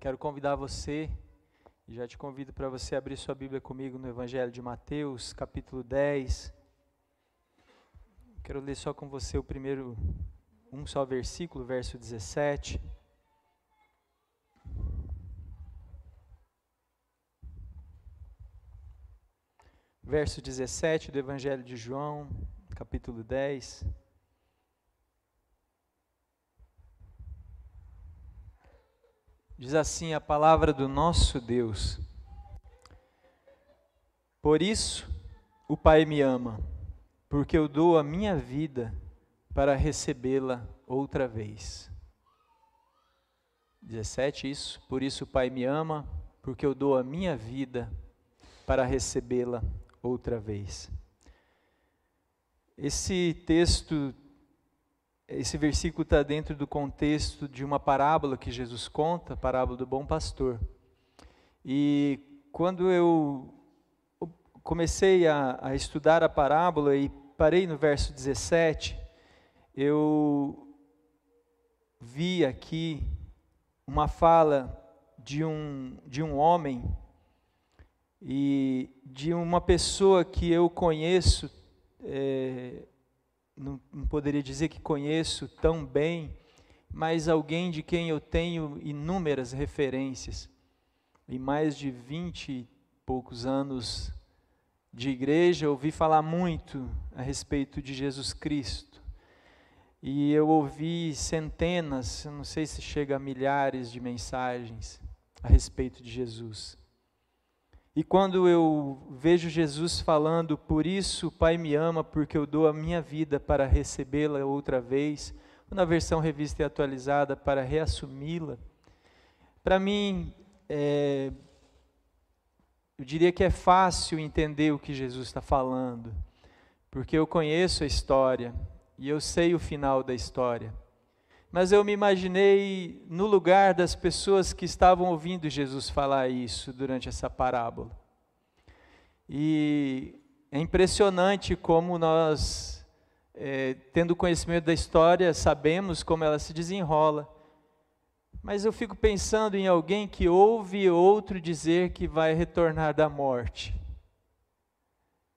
Quero convidar você, e já te convido para você abrir sua Bíblia comigo no Evangelho de Mateus, capítulo 10. Quero ler só com você o primeiro, um só versículo, verso 17. Verso 17 do Evangelho de João, capítulo 10. Diz assim a palavra do nosso Deus: Por isso o Pai me ama, porque eu dou a minha vida para recebê-la outra vez. 17 isso, por isso o Pai me ama, porque eu dou a minha vida para recebê-la outra vez. Esse texto esse versículo está dentro do contexto de uma parábola que Jesus conta, a parábola do bom pastor. E quando eu comecei a, a estudar a parábola e parei no verso 17, eu vi aqui uma fala de um, de um homem e de uma pessoa que eu conheço é, não, não poderia dizer que conheço tão bem, mas alguém de quem eu tenho inúmeras referências. Em mais de vinte e poucos anos de igreja, ouvi falar muito a respeito de Jesus Cristo. E eu ouvi centenas, não sei se chega a milhares de mensagens a respeito de Jesus. E quando eu vejo Jesus falando, por isso o Pai me ama, porque eu dou a minha vida para recebê-la outra vez, ou na versão revista e atualizada, para reassumi-la, para mim, é, eu diria que é fácil entender o que Jesus está falando, porque eu conheço a história e eu sei o final da história. Mas eu me imaginei no lugar das pessoas que estavam ouvindo Jesus falar isso durante essa parábola. E é impressionante como nós, é, tendo conhecimento da história, sabemos como ela se desenrola. Mas eu fico pensando em alguém que ouve outro dizer que vai retornar da morte.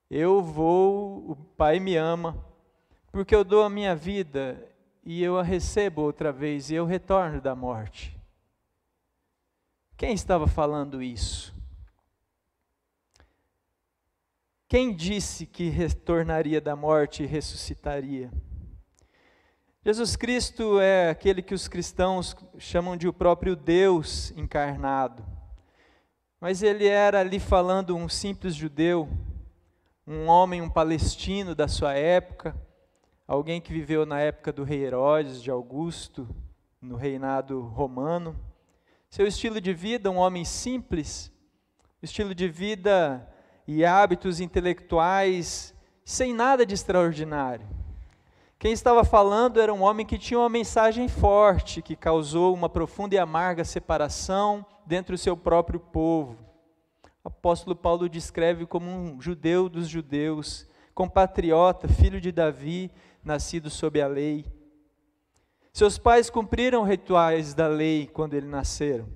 Eu vou, o Pai me ama, porque eu dou a minha vida e eu a recebo outra vez e eu retorno da morte. Quem estava falando isso? Quem disse que retornaria da morte e ressuscitaria? Jesus Cristo é aquele que os cristãos chamam de o próprio Deus encarnado. Mas ele era ali falando um simples judeu, um homem, um palestino da sua época, alguém que viveu na época do rei Herodes, de Augusto, no reinado romano. Seu estilo de vida, um homem simples, estilo de vida e hábitos intelectuais sem nada de extraordinário. Quem estava falando era um homem que tinha uma mensagem forte, que causou uma profunda e amarga separação dentro do seu próprio povo. O apóstolo Paulo descreve como um judeu dos judeus, compatriota, filho de Davi, nascido sob a lei. Seus pais cumpriram rituais da lei quando ele nasceram.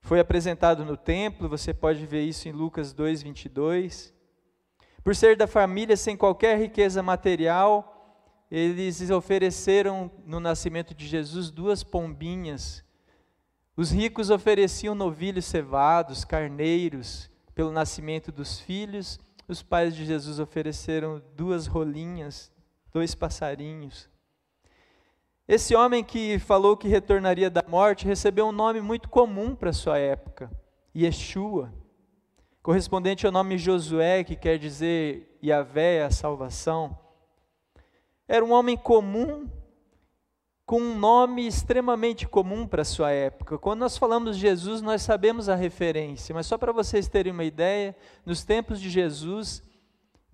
Foi apresentado no templo, você pode ver isso em Lucas 2, 22. Por ser da família sem qualquer riqueza material, eles ofereceram no nascimento de Jesus duas pombinhas. Os ricos ofereciam novilhos cevados, carneiros, pelo nascimento dos filhos. Os pais de Jesus ofereceram duas rolinhas dois passarinhos. Esse homem que falou que retornaria da morte recebeu um nome muito comum para sua época, Yeshua, correspondente ao nome Josué, que quer dizer Yahvé, a salvação. Era um homem comum, com um nome extremamente comum para sua época. Quando nós falamos de Jesus, nós sabemos a referência, mas só para vocês terem uma ideia, nos tempos de Jesus,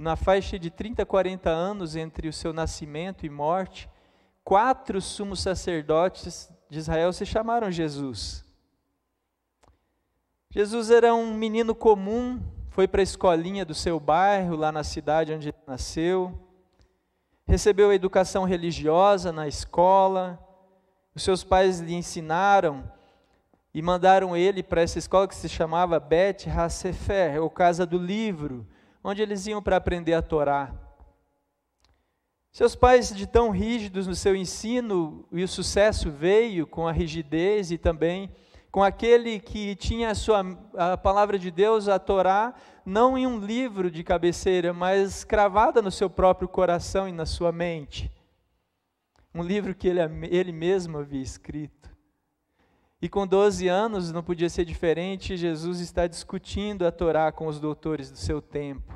na faixa de 30 a 40 anos entre o seu nascimento e morte, quatro sumos sacerdotes de Israel se chamaram Jesus. Jesus era um menino comum, foi para a escolinha do seu bairro, lá na cidade onde nasceu, recebeu a educação religiosa na escola, os seus pais lhe ensinaram e mandaram ele para essa escola que se chamava Bet Hasefer, ou Casa do Livro, onde eles iam para aprender a Torá. Seus pais, de tão rígidos no seu ensino, e o sucesso veio com a rigidez e também com aquele que tinha a, sua, a palavra de Deus, a Torá, não em um livro de cabeceira, mas cravada no seu próprio coração e na sua mente. Um livro que ele, ele mesmo havia escrito. E com 12 anos, não podia ser diferente, Jesus está discutindo a Torá com os doutores do seu tempo.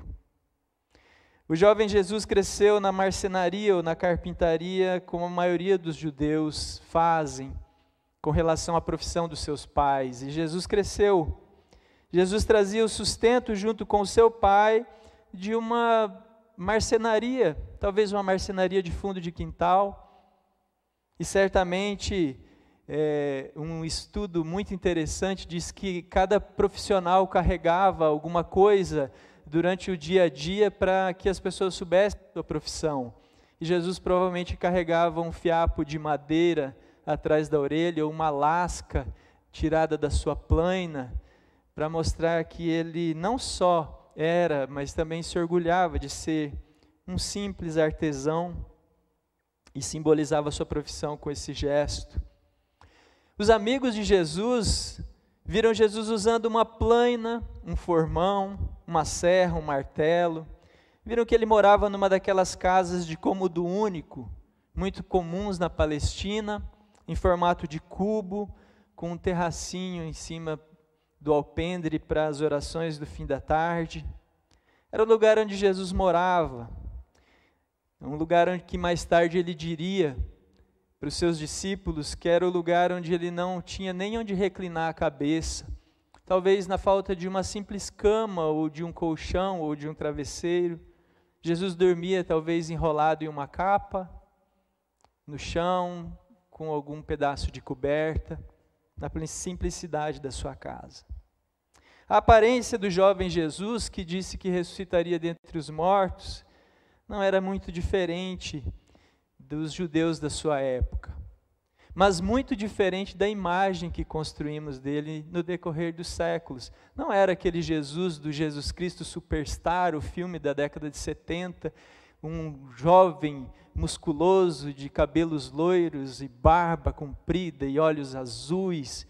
O jovem Jesus cresceu na marcenaria ou na carpintaria, como a maioria dos judeus fazem, com relação à profissão dos seus pais. E Jesus cresceu. Jesus trazia o sustento junto com o seu pai de uma marcenaria, talvez uma marcenaria de fundo de quintal. E certamente é, um estudo muito interessante diz que cada profissional carregava alguma coisa durante o dia a dia para que as pessoas soubessem a sua profissão. E Jesus provavelmente carregava um fiapo de madeira atrás da orelha, ou uma lasca tirada da sua plaina, para mostrar que ele não só era, mas também se orgulhava de ser um simples artesão e simbolizava sua profissão com esse gesto. Os amigos de Jesus viram Jesus usando uma plaina, um formão, uma serra, um martelo. Viram que ele morava numa daquelas casas de cômodo único, muito comuns na Palestina, em formato de cubo, com um terracinho em cima do alpendre para as orações do fim da tarde. Era o lugar onde Jesus morava, um lugar onde que mais tarde ele diria para os seus discípulos que era o lugar onde ele não tinha nem onde reclinar a cabeça. Talvez na falta de uma simples cama, ou de um colchão, ou de um travesseiro. Jesus dormia talvez enrolado em uma capa, no chão, com algum pedaço de coberta, na simplicidade da sua casa. A aparência do jovem Jesus, que disse que ressuscitaria dentre os mortos, não era muito diferente dos judeus da sua época, mas muito diferente da imagem que construímos dele no decorrer dos séculos. Não era aquele Jesus do Jesus Cristo Superstar, o filme da década de 70, um jovem musculoso de cabelos loiros e barba comprida e olhos azuis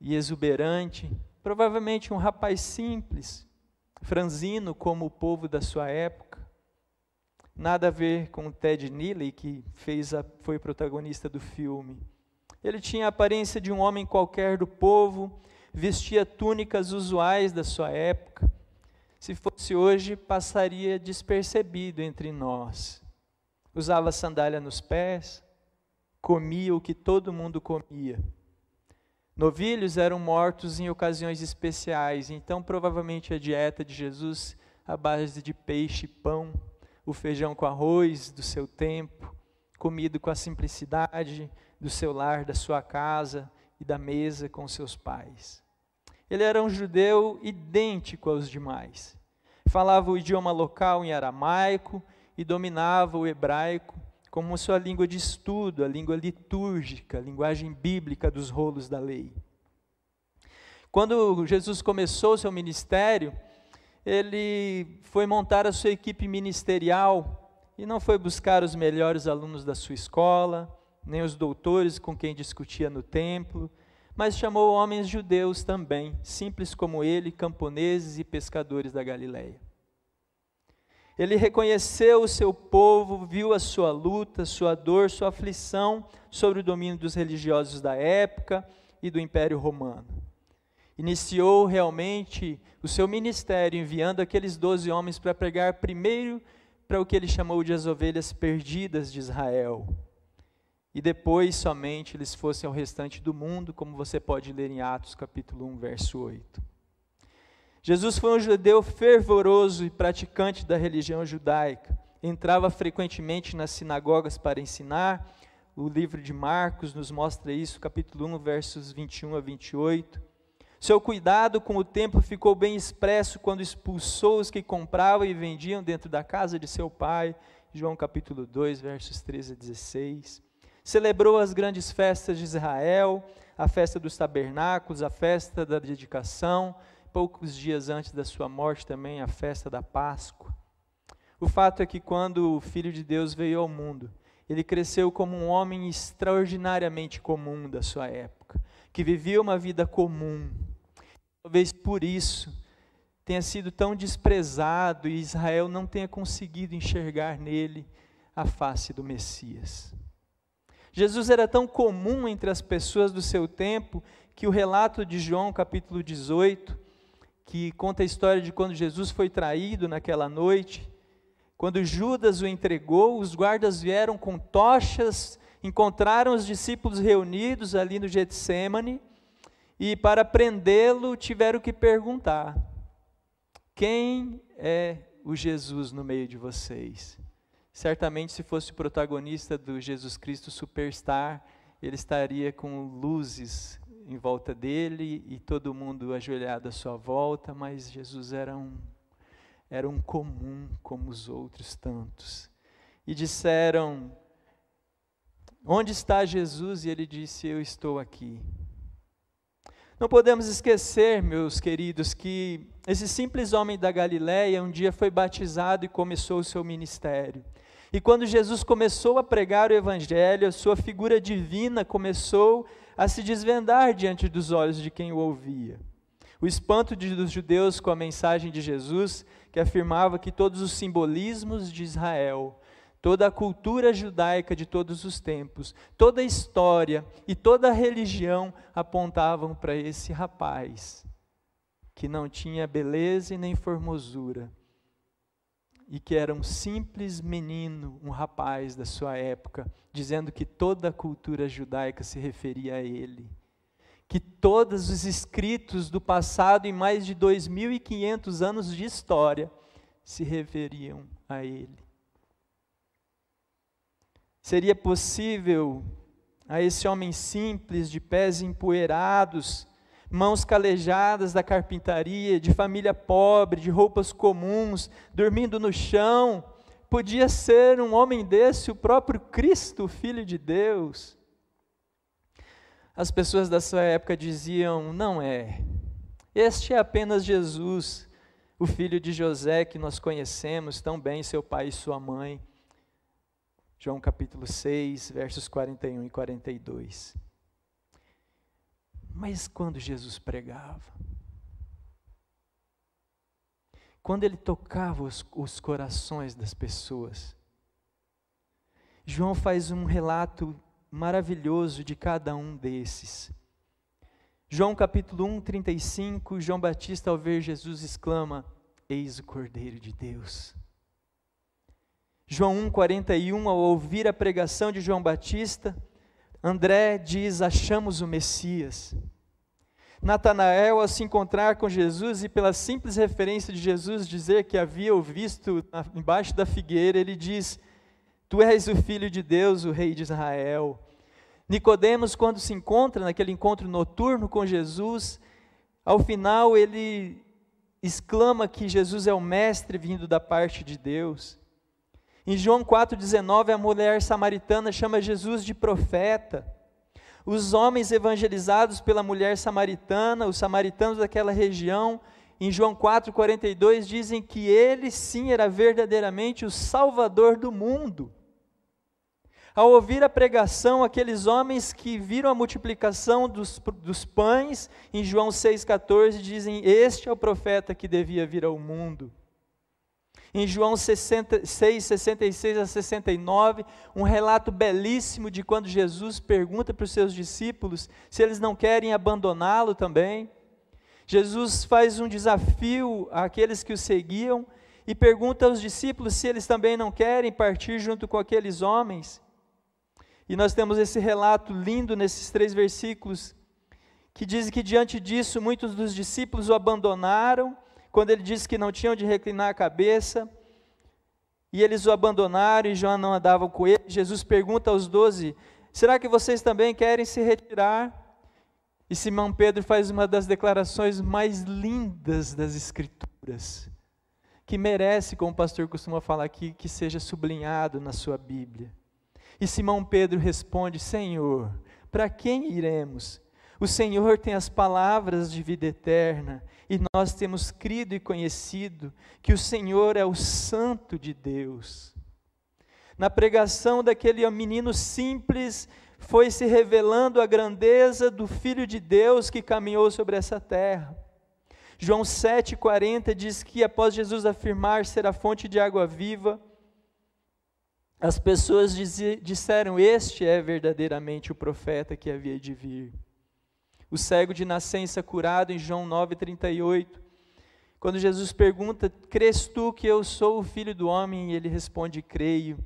e exuberante, provavelmente um rapaz simples, franzino como o povo da sua época Nada a ver com o Ted Neely, que fez a, foi protagonista do filme. Ele tinha a aparência de um homem qualquer do povo, vestia túnicas usuais da sua época. Se fosse hoje, passaria despercebido entre nós. Usava sandália nos pés, comia o que todo mundo comia. Novilhos eram mortos em ocasiões especiais, então provavelmente a dieta de Jesus à base de peixe e pão o feijão com arroz do seu tempo, comido com a simplicidade do seu lar, da sua casa e da mesa com seus pais. Ele era um judeu idêntico aos demais. Falava o idioma local em aramaico e dominava o hebraico como sua língua de estudo, a língua litúrgica, a linguagem bíblica dos rolos da lei. Quando Jesus começou seu ministério, ele foi montar a sua equipe ministerial e não foi buscar os melhores alunos da sua escola, nem os doutores com quem discutia no templo, mas chamou homens judeus também, simples como ele, camponeses e pescadores da Galileia. Ele reconheceu o seu povo, viu a sua luta, sua dor, sua aflição sobre o domínio dos religiosos da época e do Império Romano iniciou realmente o seu ministério enviando aqueles doze homens para pregar primeiro para o que ele chamou de as ovelhas perdidas de Israel. E depois somente eles fossem ao restante do mundo, como você pode ler em Atos capítulo 1, verso 8. Jesus foi um judeu fervoroso e praticante da religião judaica. Entrava frequentemente nas sinagogas para ensinar. O livro de Marcos nos mostra isso, capítulo 1, versos 21 a 28. Seu cuidado com o templo ficou bem expresso quando expulsou os que compravam e vendiam dentro da casa de seu pai. João capítulo 2, versos 13 a 16. Celebrou as grandes festas de Israel, a festa dos tabernáculos, a festa da dedicação, poucos dias antes da sua morte também a festa da Páscoa. O fato é que quando o Filho de Deus veio ao mundo, ele cresceu como um homem extraordinariamente comum da sua época, que vivia uma vida comum. Talvez por isso tenha sido tão desprezado e Israel não tenha conseguido enxergar nele a face do Messias. Jesus era tão comum entre as pessoas do seu tempo que o relato de João, capítulo 18, que conta a história de quando Jesus foi traído naquela noite, quando Judas o entregou, os guardas vieram com tochas, encontraram os discípulos reunidos ali no Getsemane e para prendê-lo tiveram que perguntar: Quem é o Jesus no meio de vocês? Certamente, se fosse o protagonista do Jesus Cristo Superstar, ele estaria com luzes em volta dele e todo mundo ajoelhado à sua volta, mas Jesus era um era um comum como os outros tantos. E disseram: Onde está Jesus? E ele disse: Eu estou aqui. Não podemos esquecer, meus queridos, que esse simples homem da Galiléia um dia foi batizado e começou o seu ministério. E quando Jesus começou a pregar o Evangelho, a sua figura divina começou a se desvendar diante dos olhos de quem o ouvia. O espanto dos judeus com a mensagem de Jesus, que afirmava que todos os simbolismos de Israel, toda a cultura judaica de todos os tempos, toda a história e toda a religião apontavam para esse rapaz, que não tinha beleza e nem formosura, e que era um simples menino, um rapaz da sua época, dizendo que toda a cultura judaica se referia a ele que todos os escritos do passado, em mais de 2.500 anos de história, se referiam a ele. Seria possível a esse homem simples, de pés empoeirados, mãos calejadas da carpintaria, de família pobre, de roupas comuns, dormindo no chão, podia ser um homem desse o próprio Cristo, Filho de Deus as pessoas da sua época diziam: não é. Este é apenas Jesus, o filho de José que nós conhecemos tão bem, seu pai e sua mãe. João capítulo 6, versos 41 e 42. Mas quando Jesus pregava, quando ele tocava os, os corações das pessoas, João faz um relato maravilhoso de cada um desses. João capítulo 1, 35, João Batista, ao ver Jesus, exclama: Eis o Cordeiro de Deus. João 1, 41, ao ouvir a pregação de João Batista, André diz: Achamos o Messias. Natanael, ao se encontrar com Jesus e pela simples referência de Jesus dizer que havia o visto embaixo da figueira, ele diz: Tu és o filho de Deus, o rei de Israel. Nicodemos, quando se encontra naquele encontro noturno com Jesus, ao final ele exclama que Jesus é o mestre vindo da parte de Deus. Em João 4,19, a mulher samaritana chama Jesus de profeta. Os homens evangelizados pela mulher samaritana, os samaritanos daquela região, em João 4,42, dizem que ele sim era verdadeiramente o Salvador do mundo. Ao ouvir a pregação, aqueles homens que viram a multiplicação dos, dos pães, em João 6,14, dizem: Este é o profeta que devia vir ao mundo. Em João 6, 66 a 69, um relato belíssimo de quando Jesus pergunta para os seus discípulos se eles não querem abandoná-lo também. Jesus faz um desafio àqueles que o seguiam e pergunta aos discípulos se eles também não querem partir junto com aqueles homens. E nós temos esse relato lindo nesses três versículos, que diz que diante disso muitos dos discípulos o abandonaram, quando ele disse que não tinham de reclinar a cabeça, e eles o abandonaram e João não andava com ele. Jesus pergunta aos doze: Será que vocês também querem se retirar? E Simão Pedro faz uma das declarações mais lindas das Escrituras, que merece, como o pastor costuma falar aqui, que seja sublinhado na sua Bíblia. E Simão Pedro responde: Senhor, para quem iremos? O Senhor tem as palavras de vida eterna, e nós temos crido e conhecido que o Senhor é o Santo de Deus. Na pregação daquele menino simples, foi se revelando a grandeza do Filho de Deus que caminhou sobre essa terra. João 7,40 diz que após Jesus afirmar ser a fonte de água viva, as pessoas disseram: Este é verdadeiramente o profeta que havia de vir. O cego de nascença curado em João 9,38. Quando Jesus pergunta: Crês tu que eu sou o filho do homem? E ele responde: Creio.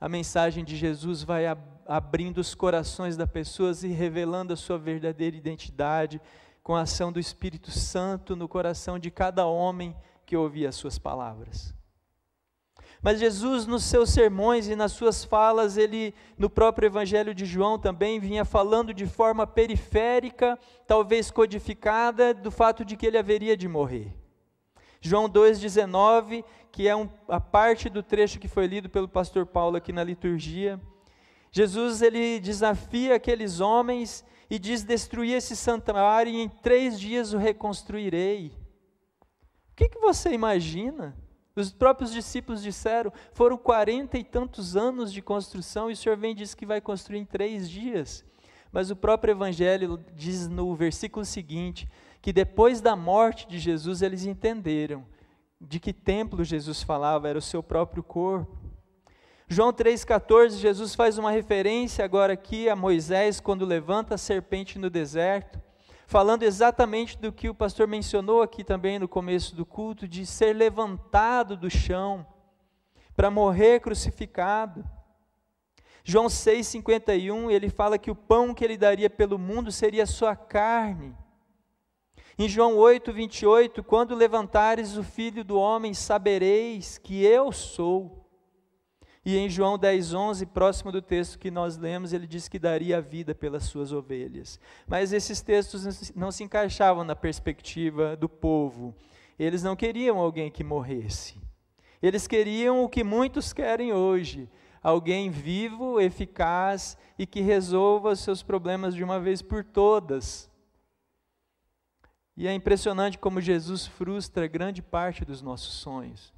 A mensagem de Jesus vai abrindo os corações das pessoas e revelando a sua verdadeira identidade com a ação do Espírito Santo no coração de cada homem que ouvia as suas palavras. Mas Jesus, nos seus sermões e nas suas falas, ele, no próprio Evangelho de João também, vinha falando de forma periférica, talvez codificada, do fato de que ele haveria de morrer. João 2,19, que é um, a parte do trecho que foi lido pelo pastor Paulo aqui na liturgia. Jesus ele desafia aqueles homens e diz: Destruir esse santuário e em três dias o reconstruirei. O que, que você imagina? Os próprios discípulos disseram: foram quarenta e tantos anos de construção e o Senhor vem e diz que vai construir em três dias. Mas o próprio Evangelho diz no versículo seguinte que depois da morte de Jesus eles entenderam de que templo Jesus falava, era o seu próprio corpo. João 3,14, Jesus faz uma referência agora aqui a Moisés quando levanta a serpente no deserto falando exatamente do que o pastor mencionou aqui também no começo do culto, de ser levantado do chão para morrer crucificado. João 6,51, ele fala que o pão que ele daria pelo mundo seria a sua carne. Em João 8, 28, quando levantares o filho do homem, sabereis que eu sou. E em João 10, 11, próximo do texto que nós lemos, ele diz que daria a vida pelas suas ovelhas. Mas esses textos não se encaixavam na perspectiva do povo. Eles não queriam alguém que morresse. Eles queriam o que muitos querem hoje: alguém vivo, eficaz e que resolva os seus problemas de uma vez por todas. E é impressionante como Jesus frustra grande parte dos nossos sonhos.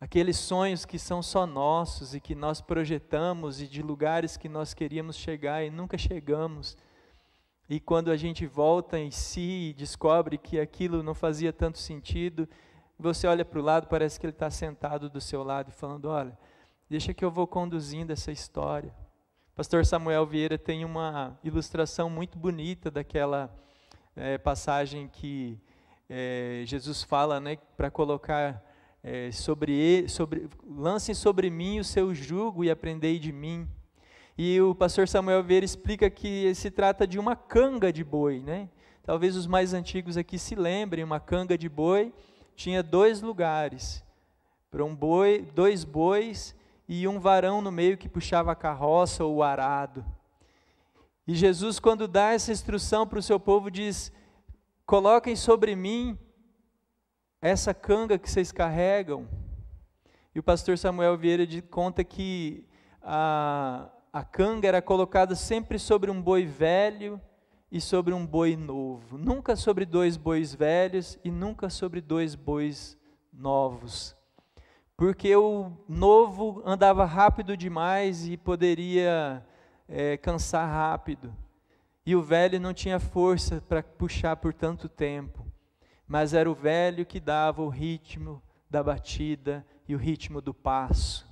Aqueles sonhos que são só nossos e que nós projetamos e de lugares que nós queríamos chegar e nunca chegamos. E quando a gente volta em si e descobre que aquilo não fazia tanto sentido, você olha para o lado, parece que ele está sentado do seu lado e falando: Olha, deixa que eu vou conduzindo essa história. Pastor Samuel Vieira tem uma ilustração muito bonita daquela é, passagem que é, Jesus fala né, para colocar é, sobre, sobre lancem sobre mim o seu jugo e aprendei de mim. E o pastor Samuel Vieira explica que se trata de uma canga de boi, né? Talvez os mais antigos aqui se lembrem, uma canga de boi tinha dois lugares, para um boi, dois bois e um varão no meio que puxava a carroça ou o arado. E Jesus, quando dá essa instrução para o seu povo, diz: Coloquem sobre mim essa canga que vocês carregam. E o pastor Samuel Vieira conta que a, a canga era colocada sempre sobre um boi velho e sobre um boi novo. Nunca sobre dois bois velhos e nunca sobre dois bois novos. Porque o novo andava rápido demais e poderia é, cansar rápido. E o velho não tinha força para puxar por tanto tempo mas era o velho que dava o ritmo da batida e o ritmo do passo.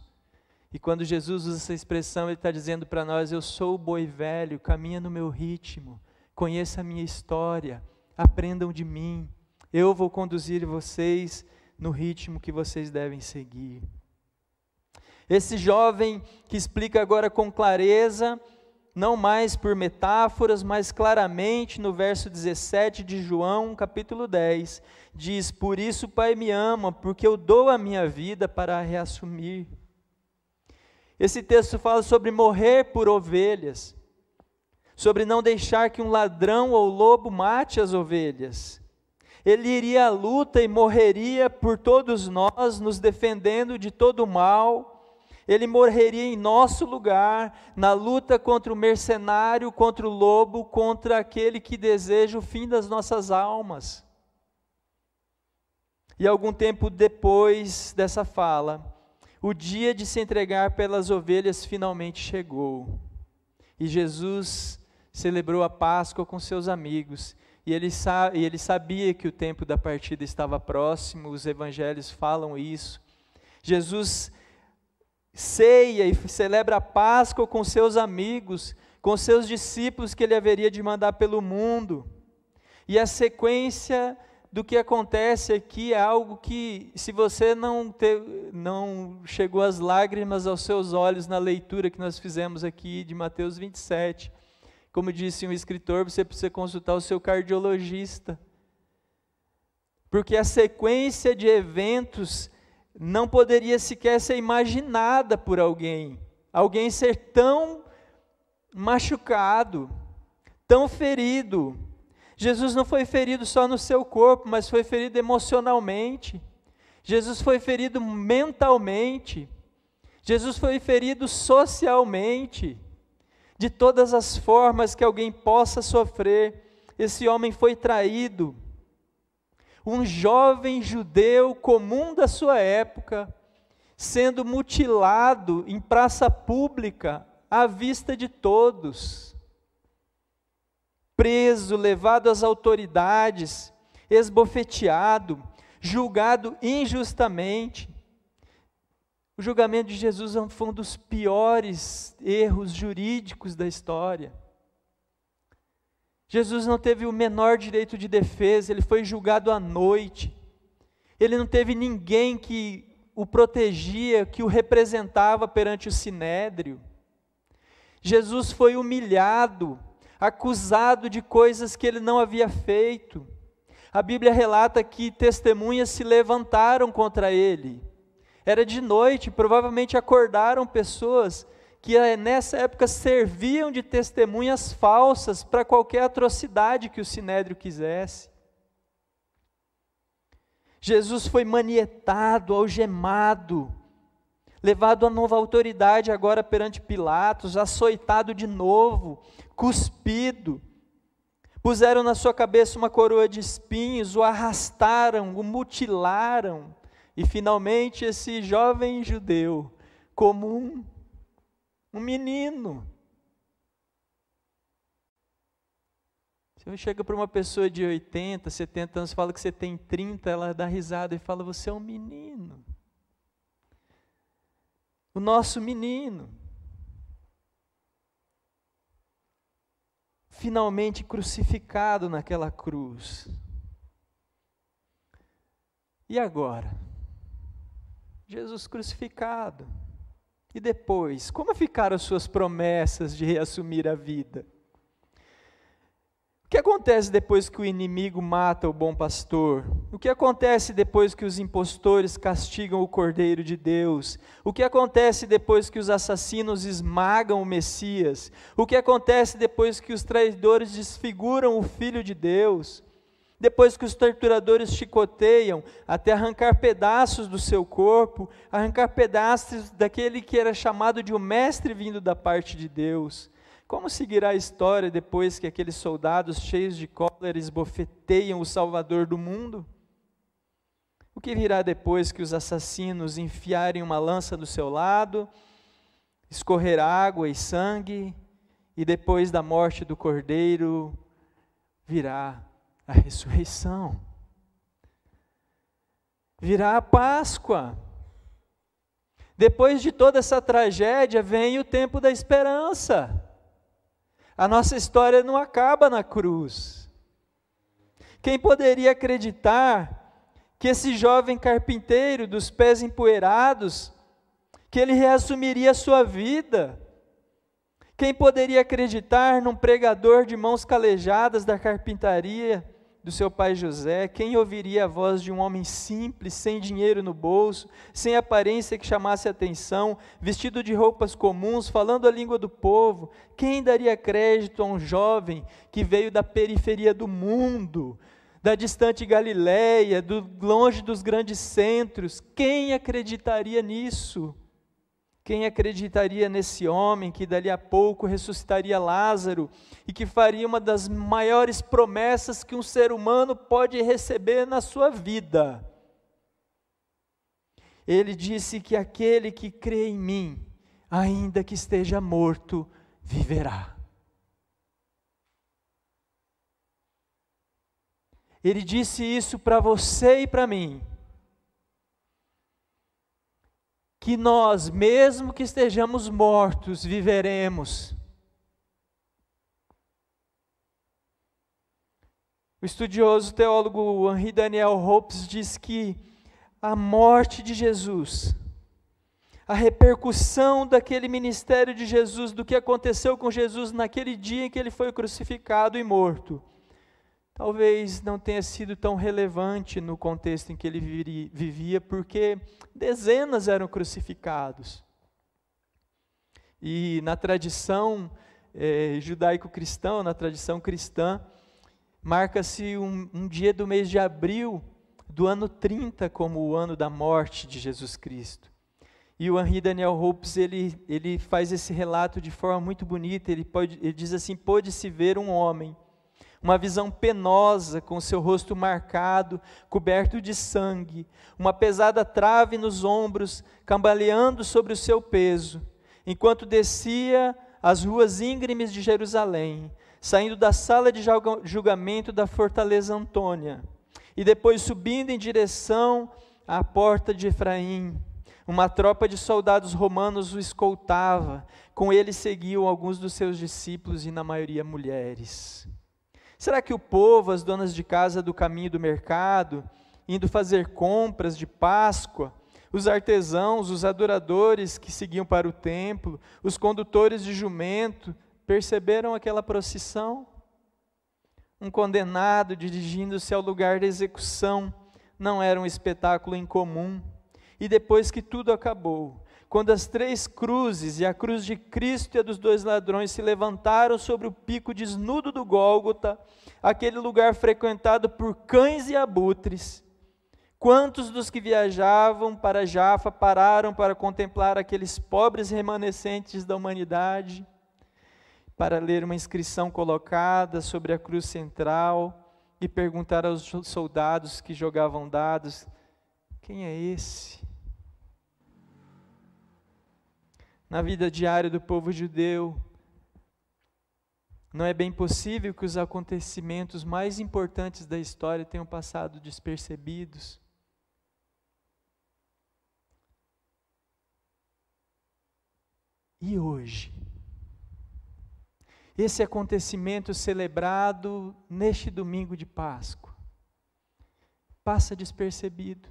E quando Jesus usa essa expressão, ele está dizendo para nós: Eu sou o boi velho, caminha no meu ritmo, conheça a minha história, aprendam de mim, eu vou conduzir vocês no ritmo que vocês devem seguir. Esse jovem que explica agora com clareza não mais por metáforas, mas claramente no verso 17 de João, capítulo 10, diz: Por isso o Pai me ama, porque eu dou a minha vida para a reassumir. Esse texto fala sobre morrer por ovelhas, sobre não deixar que um ladrão ou lobo mate as ovelhas. Ele iria à luta e morreria por todos nós, nos defendendo de todo o mal Ele morreria em nosso lugar, na luta contra o mercenário, contra o lobo, contra aquele que deseja o fim das nossas almas. E algum tempo depois dessa fala, o dia de se entregar pelas ovelhas finalmente chegou. E Jesus celebrou a Páscoa com seus amigos. E ele, e ele sabia que o tempo da partida estava próximo, os evangelhos falam isso. Jesus ceia e celebra a Páscoa com seus amigos, com seus discípulos que ele haveria de mandar pelo mundo. E a sequência do que acontece aqui é algo que, se você não, não chegou às lágrimas aos seus olhos na leitura que nós fizemos aqui de Mateus 27, como disse um escritor, você precisa consultar o seu cardiologista. Porque a sequência de eventos não poderia sequer ser imaginada por alguém. Alguém ser tão machucado, tão ferido, Jesus não foi ferido só no seu corpo, mas foi ferido emocionalmente. Jesus foi ferido mentalmente. Jesus foi ferido socialmente. De todas as formas que alguém possa sofrer, esse homem foi traído. Um jovem judeu comum da sua época, sendo mutilado em praça pública, à vista de todos preso, levado às autoridades, esbofeteado, julgado injustamente. O julgamento de Jesus foi um dos piores erros jurídicos da história. Jesus não teve o menor direito de defesa, ele foi julgado à noite. Ele não teve ninguém que o protegia, que o representava perante o sinédrio. Jesus foi humilhado, acusado de coisas que ele não havia feito. A Bíblia relata que testemunhas se levantaram contra ele. Era de noite, provavelmente acordaram pessoas que eh, nessa época serviam de testemunhas falsas para qualquer atrocidade que o sinédrio quisesse. Jesus foi manietado, algemado, levado a nova autoridade agora perante Pilatos, açoitado de novo, cuspido. Puseram na sua cabeça uma coroa de espinhos, o arrastaram, o mutilaram, e finalmente esse jovem judeu, comum, um menino, Você chega para uma pessoa de 80, 70 anos, fala que você tem 30, ela dá risada e fala: Você é um menino o nosso menino. Finalmente crucificado naquela cruz. E agora? Jesus crucificado. E depois, como ficaram suas promessas de reassumir a vida? O que acontece depois que o inimigo mata o bom pastor? O que acontece depois que os impostores castigam o Cordeiro de Deus? O que acontece depois que os assassinos esmagam o Messias? O que acontece depois que os traidores desfiguram o Filho de Deus? Depois que os torturadores chicoteiam até arrancar pedaços do seu corpo, arrancar pedaços daquele que era chamado de o mestre vindo da parte de Deus? Como seguirá a história depois que aqueles soldados cheios de cólera esbofeteiam o Salvador do mundo? O que virá depois que os assassinos enfiarem uma lança no seu lado, escorrer água e sangue, e depois da morte do cordeiro virá a ressurreição? Virá a Páscoa. Depois de toda essa tragédia, vem o tempo da esperança. A nossa história não acaba na cruz. Quem poderia acreditar que esse jovem carpinteiro dos pés empoeirados, que ele reassumiria a sua vida? Quem poderia acreditar num pregador de mãos calejadas da carpintaria, do seu pai José, quem ouviria a voz de um homem simples, sem dinheiro no bolso, sem aparência que chamasse atenção, vestido de roupas comuns, falando a língua do povo? Quem daria crédito a um jovem que veio da periferia do mundo, da distante Galiléia, do longe dos grandes centros? Quem acreditaria nisso? Quem acreditaria nesse homem que dali a pouco ressuscitaria Lázaro e que faria uma das maiores promessas que um ser humano pode receber na sua vida? Ele disse que aquele que crê em mim, ainda que esteja morto, viverá. Ele disse isso para você e para mim. Que nós, mesmo que estejamos mortos, viveremos. O estudioso teólogo Henri Daniel Hopes diz que a morte de Jesus, a repercussão daquele ministério de Jesus, do que aconteceu com Jesus naquele dia em que ele foi crucificado e morto, talvez não tenha sido tão relevante no contexto em que ele vivia, porque dezenas eram crucificados. E na tradição é, judaico-cristã, na tradição cristã, marca-se um, um dia do mês de abril do ano 30 como o ano da morte de Jesus Cristo. E o Henri Daniel Hopes, ele, ele faz esse relato de forma muito bonita, ele, pode, ele diz assim, pôde-se ver um homem uma visão penosa, com seu rosto marcado, coberto de sangue, uma pesada trave nos ombros, cambaleando sobre o seu peso, enquanto descia as ruas íngremes de Jerusalém, saindo da sala de julgamento da fortaleza Antônia, e depois subindo em direção à porta de Efraim. Uma tropa de soldados romanos o escoltava, com ele seguiam alguns dos seus discípulos e, na maioria, mulheres. Será que o povo, as donas de casa do caminho do mercado, indo fazer compras de Páscoa, os artesãos, os adoradores que seguiam para o templo, os condutores de jumento, perceberam aquela procissão? Um condenado dirigindo-se ao lugar da execução não era um espetáculo incomum. E depois que tudo acabou, quando as três cruzes, e a cruz de Cristo e a dos dois ladrões, se levantaram sobre o pico desnudo do Gólgota, aquele lugar frequentado por cães e abutres, quantos dos que viajavam para Jafa pararam para contemplar aqueles pobres remanescentes da humanidade, para ler uma inscrição colocada sobre a cruz central e perguntar aos soldados que jogavam dados: quem é esse? Na vida diária do povo judeu. Não é bem possível que os acontecimentos mais importantes da história tenham passado despercebidos. E hoje? Esse acontecimento celebrado neste domingo de Páscoa passa despercebido.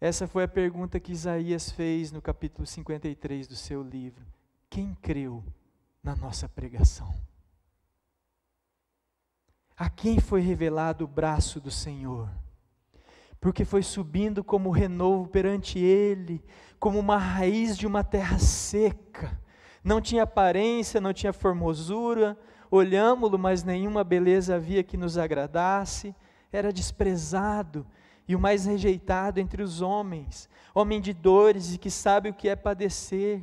Essa foi a pergunta que Isaías fez no capítulo 53 do seu livro. Quem creu na nossa pregação? A quem foi revelado o braço do Senhor? Porque foi subindo como renovo perante Ele, como uma raiz de uma terra seca. Não tinha aparência, não tinha formosura, olhámo-lo, mas nenhuma beleza havia que nos agradasse, era desprezado e o mais rejeitado entre os homens, homem de dores e que sabe o que é padecer.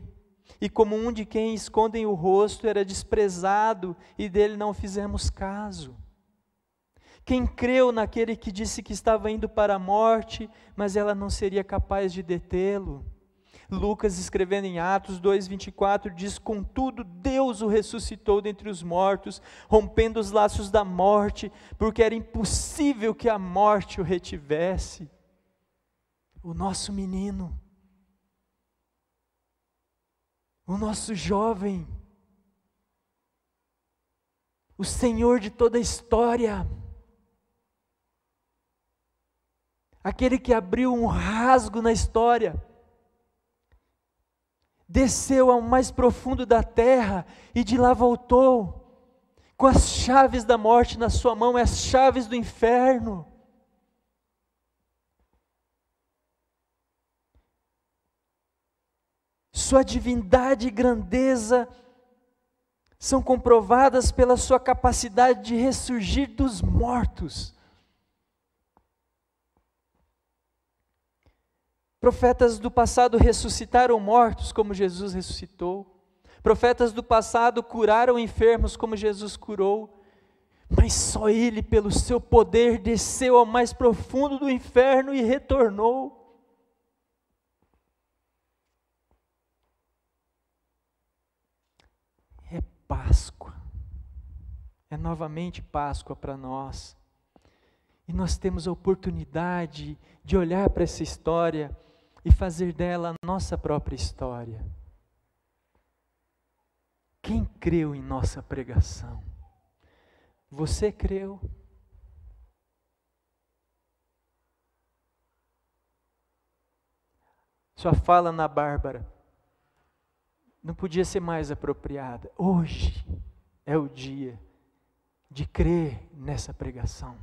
E como um de quem escondem o rosto era desprezado e dele não fizemos caso. Quem creu naquele que disse que estava indo para a morte, mas ela não seria capaz de detê-lo? Lucas, escrevendo em Atos 2,24, diz: Contudo, Deus o ressuscitou dentre os mortos, rompendo os laços da morte, porque era impossível que a morte o retivesse. O nosso menino, o nosso jovem, o Senhor de toda a história, aquele que abriu um rasgo na história, desceu ao mais profundo da terra e de lá voltou, com as chaves da morte na sua mão, as chaves do inferno. Sua divindade e grandeza são comprovadas pela sua capacidade de ressurgir dos mortos. Profetas do passado ressuscitaram mortos como Jesus ressuscitou. Profetas do passado curaram enfermos como Jesus curou. Mas só Ele, pelo seu poder, desceu ao mais profundo do inferno e retornou. É Páscoa. É novamente Páscoa para nós. E nós temos a oportunidade de olhar para essa história e fazer dela a nossa própria história. Quem creu em nossa pregação? Você creu? Sua fala na Bárbara não podia ser mais apropriada. Hoje é o dia de crer nessa pregação.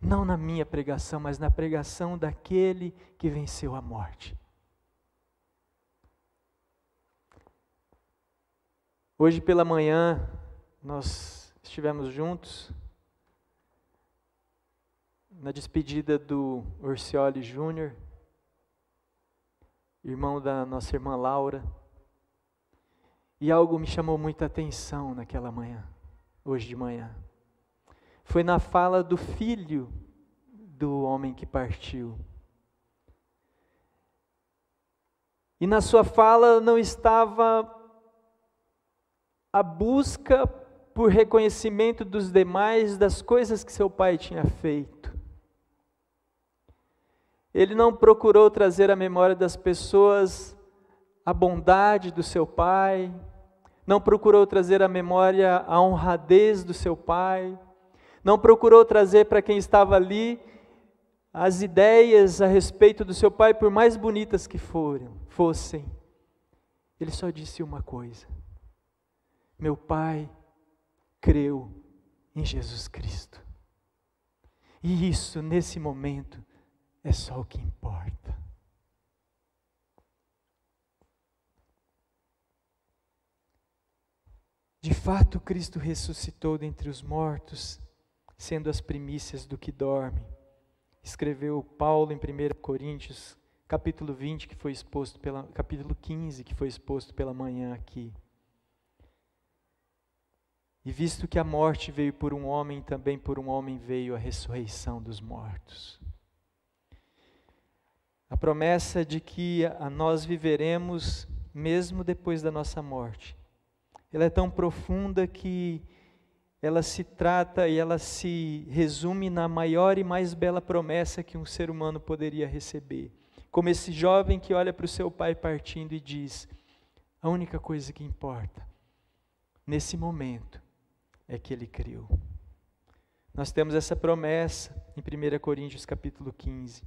Não na minha pregação, mas na pregação daquele que venceu a morte. Hoje pela manhã, nós estivemos juntos na despedida do Orcioli Júnior, irmão da nossa irmã Laura. E algo me chamou muita atenção naquela manhã, hoje de manhã foi na fala do filho do homem que partiu. E na sua fala não estava a busca por reconhecimento dos demais das coisas que seu pai tinha feito. Ele não procurou trazer à memória das pessoas a bondade do seu pai, não procurou trazer à memória a honradez do seu pai, não procurou trazer para quem estava ali as ideias a respeito do seu pai, por mais bonitas que foram, fossem. Ele só disse uma coisa: Meu pai creu em Jesus Cristo. E isso, nesse momento, é só o que importa. De fato, Cristo ressuscitou dentre os mortos sendo as primícias do que dorme. Escreveu Paulo em 1 Coríntios, capítulo 20, que foi exposto pela capítulo 15, que foi exposto pela manhã aqui. E visto que a morte veio por um homem, também por um homem veio a ressurreição dos mortos. A promessa de que a nós viveremos mesmo depois da nossa morte. Ela é tão profunda que ela se trata e ela se resume na maior e mais bela promessa que um ser humano poderia receber. Como esse jovem que olha para o seu pai partindo e diz: a única coisa que importa nesse momento é que ele criou. Nós temos essa promessa em 1 Coríntios capítulo 15.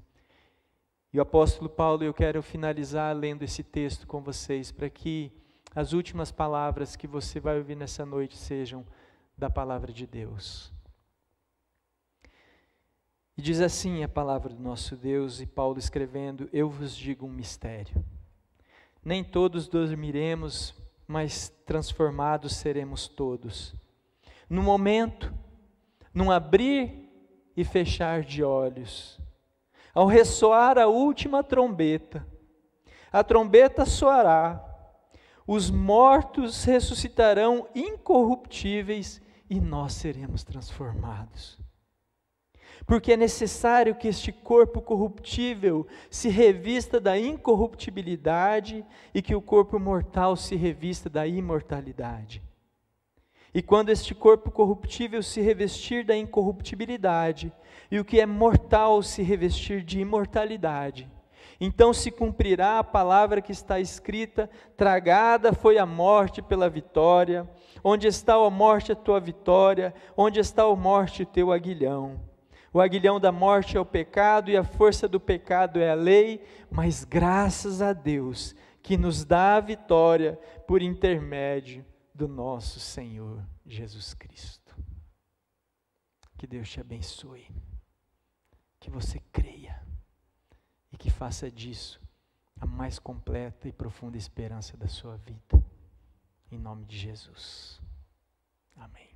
E o apóstolo Paulo, eu quero finalizar lendo esse texto com vocês, para que as últimas palavras que você vai ouvir nessa noite sejam da palavra de Deus. E diz assim a palavra do nosso Deus, e Paulo escrevendo: Eu vos digo um mistério. Nem todos dormiremos, mas transformados seremos todos. No momento, num abrir e fechar de olhos, ao ressoar a última trombeta, a trombeta soará, os mortos ressuscitarão incorruptíveis e nós seremos transformados. Porque é necessário que este corpo corruptível se revista da incorruptibilidade e que o corpo mortal se revista da imortalidade. E quando este corpo corruptível se revestir da incorruptibilidade e o que é mortal se revestir de imortalidade, então se cumprirá a palavra que está escrita: tragada foi a morte pela vitória. Onde está a morte a tua vitória? Onde está a morte o teu aguilhão? O aguilhão da morte é o pecado e a força do pecado é a lei, mas graças a Deus que nos dá a vitória por intermédio do nosso Senhor Jesus Cristo. Que Deus te abençoe. Que você creia que faça disso a mais completa e profunda esperança da sua vida. Em nome de Jesus. Amém.